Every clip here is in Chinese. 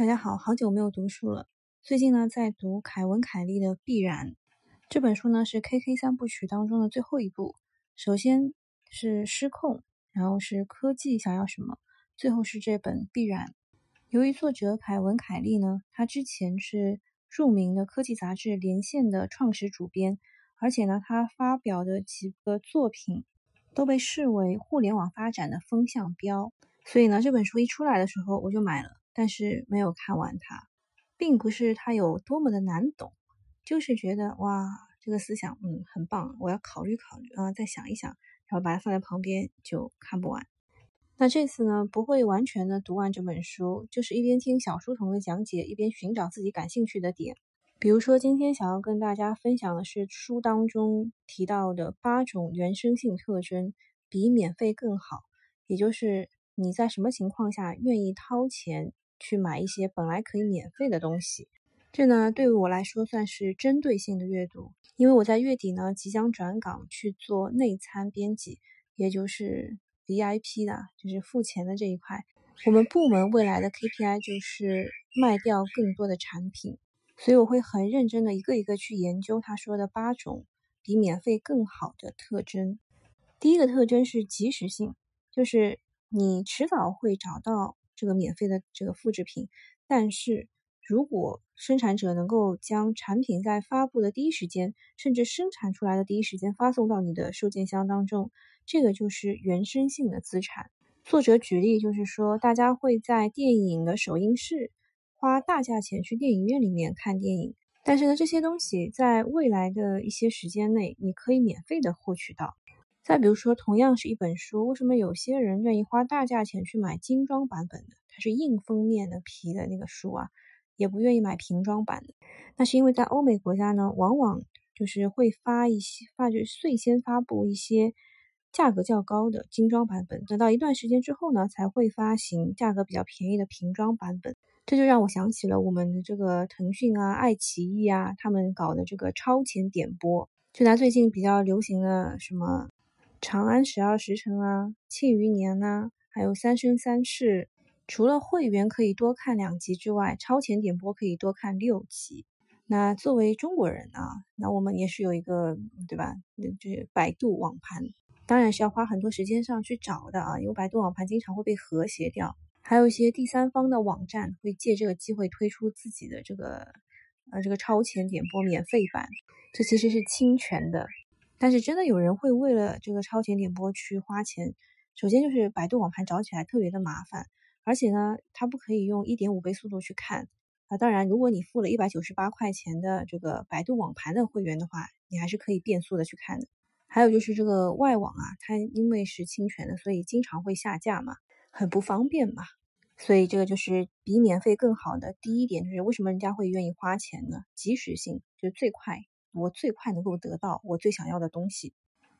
大家好，好久没有读书了。最近呢，在读凯文·凯利的《必然》这本书呢，是 KK 三部曲当中的最后一部。首先是失控，然后是科技想要什么，最后是这本《必然》。由于作者凯文·凯利呢，他之前是著名的科技杂志《连线》的创始主编，而且呢，他发表的几个作品都被视为互联网发展的风向标。所以呢，这本书一出来的时候，我就买了。但是没有看完它，并不是它有多么的难懂，就是觉得哇，这个思想嗯很棒，我要考虑考虑啊，再想一想，然后把它放在旁边就看不完。那这次呢，不会完全的读完这本书，就是一边听小书童的讲解，一边寻找自己感兴趣的点。比如说，今天想要跟大家分享的是书当中提到的八种原生性特征，比免费更好，也就是你在什么情况下愿意掏钱。去买一些本来可以免费的东西，这呢对于我来说算是针对性的阅读，因为我在月底呢即将转岗去做内参编辑，也就是 VIP 的，就是付钱的这一块。我们部门未来的 KPI 就是卖掉更多的产品，所以我会很认真的一个一个去研究他说的八种比免费更好的特征。第一个特征是及时性，就是你迟早会找到。这个免费的这个复制品，但是如果生产者能够将产品在发布的第一时间，甚至生产出来的第一时间发送到你的收件箱当中，这个就是原生性的资产。作者举例就是说，大家会在电影的首映式花大价钱去电影院里面看电影，但是呢，这些东西在未来的一些时间内，你可以免费的获取到。再比如说，同样是一本书，为什么有些人愿意花大价钱去买精装版本的？它是硬封面的皮的那个书啊，也不愿意买平装版的。那是因为在欧美国家呢，往往就是会发一些发就率先发布一些价格较高的精装版本，等到一段时间之后呢，才会发行价格比较便宜的平装版本。这就让我想起了我们的这个腾讯啊、爱奇艺啊，他们搞的这个超前点播。就拿最近比较流行的什么。《长安十二时辰》啊，《庆余年》呐，还有《三生三世》，除了会员可以多看两集之外，超前点播可以多看六集。那作为中国人啊，那我们也是有一个对吧？就是百度网盘，当然是要花很多时间上去找的啊，因为百度网盘经常会被和谐掉。还有一些第三方的网站会借这个机会推出自己的这个呃这个超前点播免费版，这其实是侵权的。但是真的有人会为了这个超前点播去花钱？首先就是百度网盘找起来特别的麻烦，而且呢，它不可以用一点五倍速度去看啊。当然，如果你付了一百九十八块钱的这个百度网盘的会员的话，你还是可以变速的去看的。还有就是这个外网啊，它因为是侵权的，所以经常会下架嘛，很不方便嘛。所以这个就是比免费更好的第一点，就是为什么人家会愿意花钱呢？及时性就是最快。我最快能够得到我最想要的东西。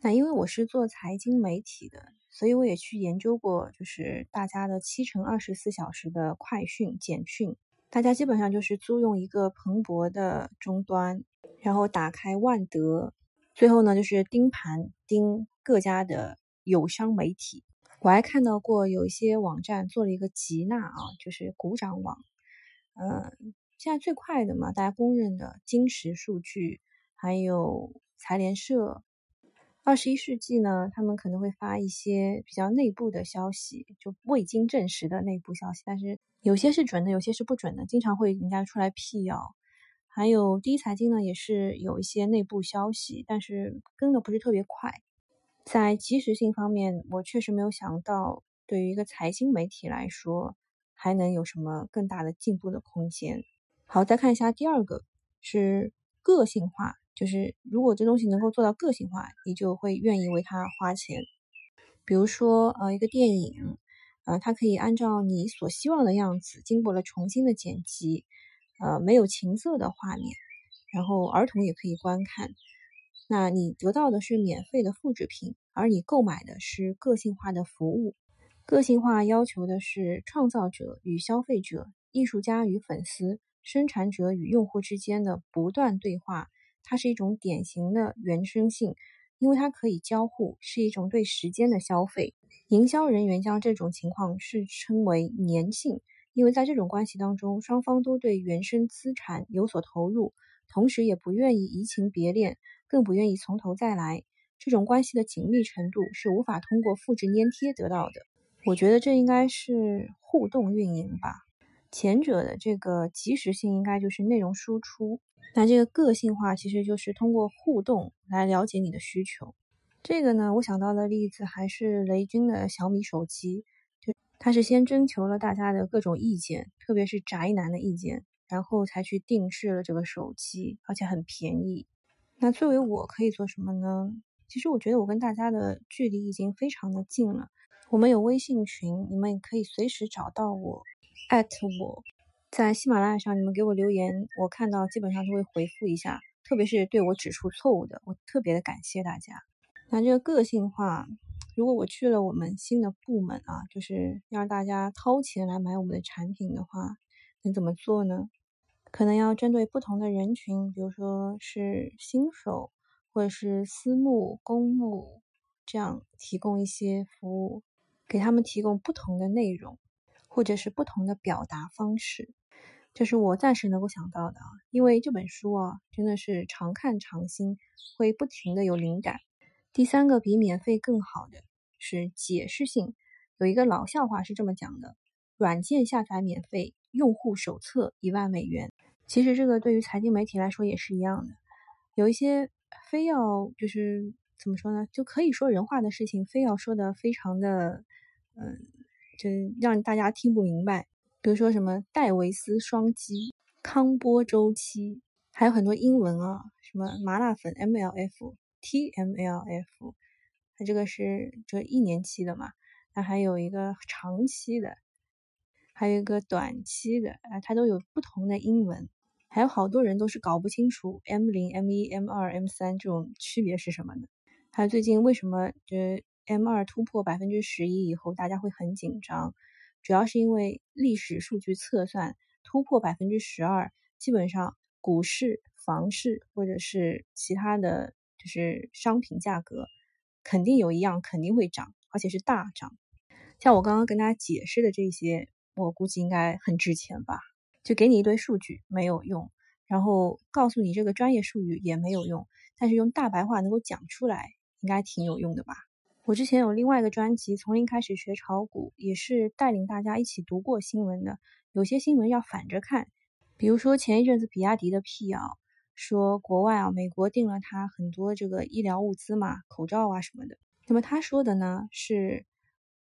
那因为我是做财经媒体的，所以我也去研究过，就是大家的七乘二十四小时的快讯、简讯。大家基本上就是租用一个蓬勃的终端，然后打开万德，最后呢就是盯盘盯各家的友商媒体。我还看到过有一些网站做了一个集纳啊，就是鼓掌网。嗯，现在最快的嘛，大家公认的金石数据。还有财联社，二十一世纪呢，他们可能会发一些比较内部的消息，就未经证实的内部消息，但是有些是准的，有些是不准的，经常会人家出来辟谣。还有第一财经呢，也是有一些内部消息，但是跟的不是特别快。在及时性方面，我确实没有想到，对于一个财经媒体来说，还能有什么更大的进步的空间。好，再看一下第二个是个性化。就是如果这东西能够做到个性化，你就会愿意为它花钱。比如说，呃，一个电影，呃，它可以按照你所希望的样子，经过了重新的剪辑，呃，没有情色的画面，然后儿童也可以观看。那你得到的是免费的复制品，而你购买的是个性化的服务。个性化要求的是创造者与消费者、艺术家与粉丝、生产者与用户之间的不断对话。它是一种典型的原生性，因为它可以交互，是一种对时间的消费。营销人员将这种情况是称为粘性，因为在这种关系当中，双方都对原生资产有所投入，同时也不愿意移情别恋，更不愿意从头再来。这种关系的紧密程度是无法通过复制粘贴得到的。我觉得这应该是互动运营吧。前者的这个及时性应该就是内容输出，那这个个性化其实就是通过互动来了解你的需求。这个呢，我想到的例子还是雷军的小米手机，就他是先征求了大家的各种意见，特别是宅男的意见，然后才去定制了这个手机，而且很便宜。那作为我可以做什么呢？其实我觉得我跟大家的距离已经非常的近了。我们有微信群，你们也可以随时找到我，@艾特我，在喜马拉雅上你们给我留言，我看到基本上都会回复一下，特别是对我指出错误的，我特别的感谢大家。那这个个性化，如果我去了我们新的部门啊，就是要让大家掏钱来买我们的产品的话，能怎么做呢？可能要针对不同的人群，比如说是新手。或者是私募、公募这样提供一些服务，给他们提供不同的内容，或者是不同的表达方式，这是我暂时能够想到的啊。因为这本书啊，真的是常看常新，会不停的有灵感。第三个比免费更好的是解释性，有一个老笑话是这么讲的：软件下载免费，用户手册一万美元。其实这个对于财经媒体来说也是一样的，有一些。非要就是怎么说呢？就可以说人话的事情，非要说的非常的，嗯，就让大家听不明白。比如说什么戴维斯双击、康波周期，还有很多英文啊，什么麻辣粉 MLF、TMLF，它这个是这一年期的嘛？那还有一个长期的，还有一个短期的，啊，它都有不同的英文。还有好多人都是搞不清楚 M 零、M 一、M 二、M 三这种区别是什么的。还有最近为什么这 M 二突破百分之十一以后，大家会很紧张？主要是因为历史数据测算突破百分之十二，基本上股市、房市或者是其他的就是商品价格，肯定有一样肯定会涨，而且是大涨。像我刚刚跟大家解释的这些，我估计应该很值钱吧。就给你一堆数据没有用，然后告诉你这个专业术语也没有用，但是用大白话能够讲出来，应该挺有用的吧？我之前有另外一个专辑，从零开始学炒股，也是带领大家一起读过新闻的。有些新闻要反着看，比如说前一阵子比亚迪的辟谣，说国外啊，美国订了他很多这个医疗物资嘛，口罩啊什么的。那么他说的呢是，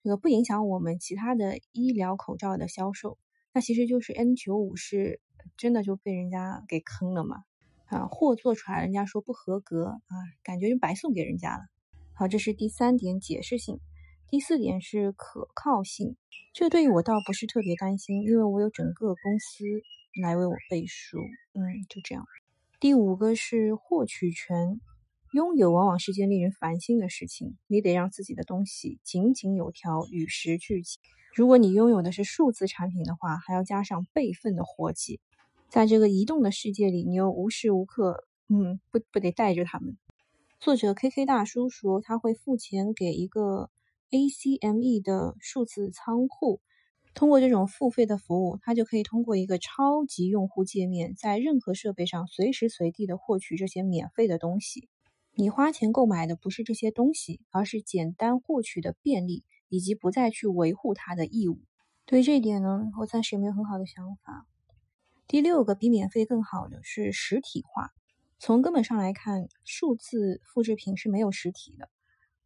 这个不影响我们其他的医疗口罩的销售。那其实就是 N 九五是真的就被人家给坑了嘛？啊，货做出来人家说不合格啊，感觉就白送给人家了。好，这是第三点解释性。第四点是可靠性，这对于我倒不是特别担心，因为我有整个公司来为我背书。嗯，就这样。第五个是获取权，拥有往往是件令人烦心的事情，你得让自己的东西井井有条，与时俱进。如果你拥有的是数字产品的话，还要加上备份的活计。在这个移动的世界里，你又无时无刻，嗯，不不得带着他们。作者 K K 大叔说，他会付钱给一个 A C M E 的数字仓库，通过这种付费的服务，他就可以通过一个超级用户界面，在任何设备上随时随地的获取这些免费的东西。你花钱购买的不是这些东西，而是简单获取的便利。以及不再去维护它的义务。对于这一点呢，我暂时也没有很好的想法。第六个比免费更好的是实体化。从根本上来看，数字复制品是没有实体的。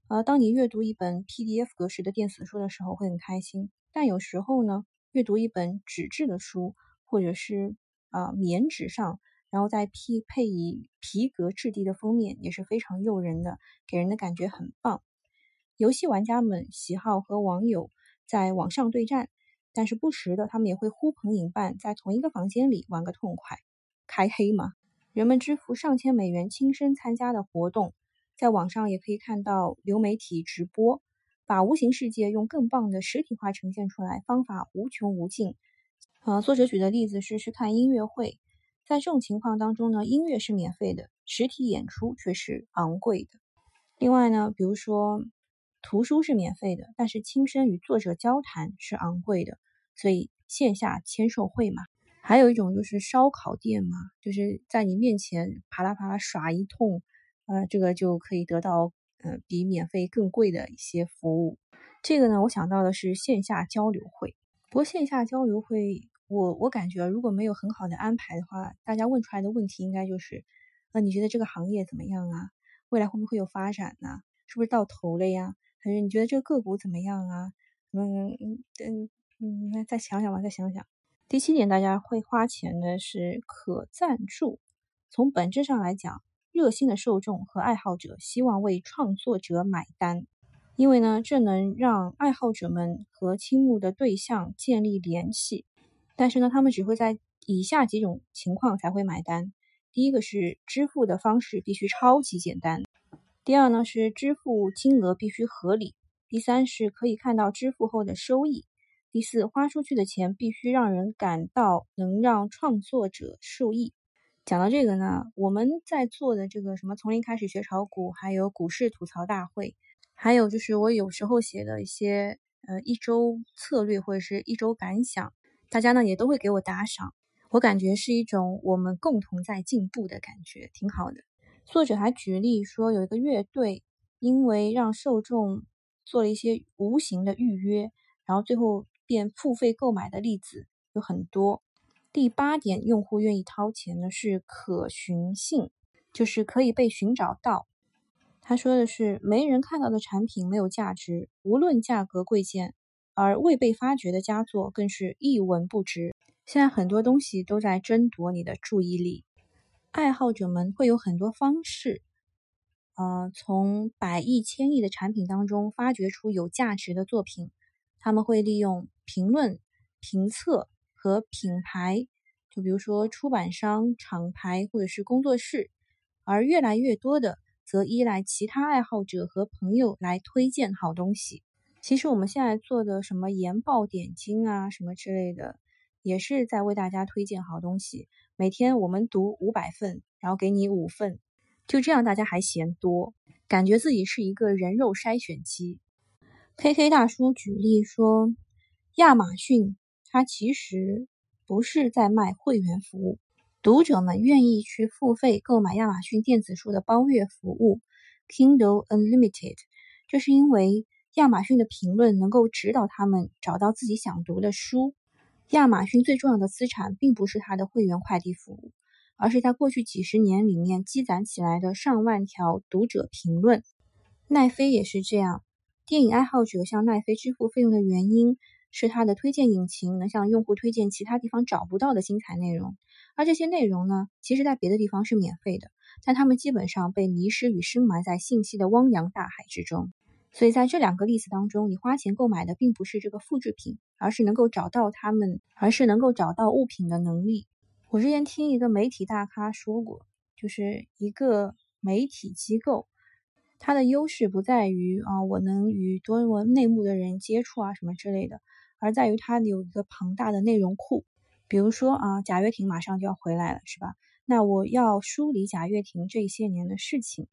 呃，当你阅读一本 PDF 格式的电子书的时候会很开心，但有时候呢，阅读一本纸质的书，或者是啊棉纸上，然后再匹配以皮革质地的封面，也是非常诱人的，给人的感觉很棒。游戏玩家们喜好和网友在网上对战，但是不时的他们也会呼朋引伴，在同一个房间里玩个痛快，开黑嘛。人们支付上千美元亲身参加的活动，在网上也可以看到流媒体直播，把无形世界用更棒的实体化呈现出来，方法无穷无尽。呃，作者举的例子是去看音乐会，在这种情况当中呢，音乐是免费的，实体演出却是昂贵的。另外呢，比如说。图书是免费的，但是亲身与作者交谈是昂贵的，所以线下签售会嘛。还有一种就是烧烤店嘛，就是在你面前啪啦啪啦耍一通，呃，这个就可以得到呃比免费更贵的一些服务。这个呢，我想到的是线下交流会。不过线下交流会，我我感觉如果没有很好的安排的话，大家问出来的问题应该就是，呃，你觉得这个行业怎么样啊？未来会不会有发展呢？是不是到头了呀？还是你觉得这个个股怎么样啊？嗯嗯嗯嗯，再想想吧，再想想。第七点，大家会花钱的是可赞助。从本质上来讲，热心的受众和爱好者希望为创作者买单，因为呢，这能让爱好者们和倾慕的对象建立联系。但是呢，他们只会在以下几种情况才会买单：第一个是支付的方式必须超级简单；第二呢是支付金额必须合理；第三是可以看到支付后的收益。第四，花出去的钱必须让人感到能让创作者受益。讲到这个呢，我们在做的这个什么从零开始学炒股，还有股市吐槽大会，还有就是我有时候写的一些呃一周策略或者是一周感想，大家呢也都会给我打赏，我感觉是一种我们共同在进步的感觉，挺好的。作者还举例说，有一个乐队因为让受众做了一些无形的预约，然后最后。便付费购买的例子有很多。第八点，用户愿意掏钱的是可寻性，就是可以被寻找到。他说的是，没人看到的产品没有价值，无论价格贵贱；而未被发掘的佳作更是一文不值。现在很多东西都在争夺你的注意力，爱好者们会有很多方式，呃，从百亿、千亿的产品当中发掘出有价值的作品。他们会利用评论、评测和品牌，就比如说出版商、厂牌或者是工作室，而越来越多的则依赖其他爱好者和朋友来推荐好东西。其实我们现在做的什么研报点睛啊，什么之类的，也是在为大家推荐好东西。每天我们读五百份，然后给你五份，就这样大家还嫌多，感觉自己是一个人肉筛选机。K K 大叔举例说，亚马逊它其实不是在卖会员服务，读者们愿意去付费购买亚马逊电子书的包月服务 Kindle Unlimited，就是因为亚马逊的评论能够指导他们找到自己想读的书。亚马逊最重要的资产并不是它的会员快递服务，而是在过去几十年里面积攒起来的上万条读者评论。奈飞也是这样。电影爱好者向奈飞支付费用的原因是它的推荐引擎能向用户推荐其他地方找不到的精彩内容，而这些内容呢，其实在别的地方是免费的，但他们基本上被迷失与深埋在信息的汪洋大海之中。所以在这两个例子当中，你花钱购买的并不是这个复制品，而是能够找到他们，而是能够找到物品的能力。我之前听一个媒体大咖说过，就是一个媒体机构。它的优势不在于啊，我能与多么内幕的人接触啊什么之类的，而在于它有一个庞大的内容库。比如说啊，贾跃亭马上就要回来了，是吧？那我要梳理贾跃亭这些年的事情。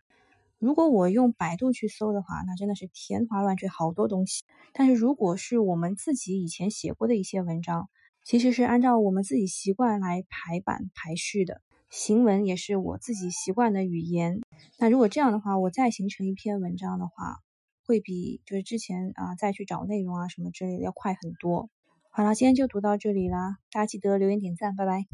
如果我用百度去搜的话，那真的是天花乱坠，好多东西。但是如果是我们自己以前写过的一些文章，其实是按照我们自己习惯来排版排序的。行文也是我自己习惯的语言。那如果这样的话，我再形成一篇文章的话，会比就是之前啊再去找内容啊什么之类的要快很多。好了，今天就读到这里啦，大家记得留言点赞，拜拜。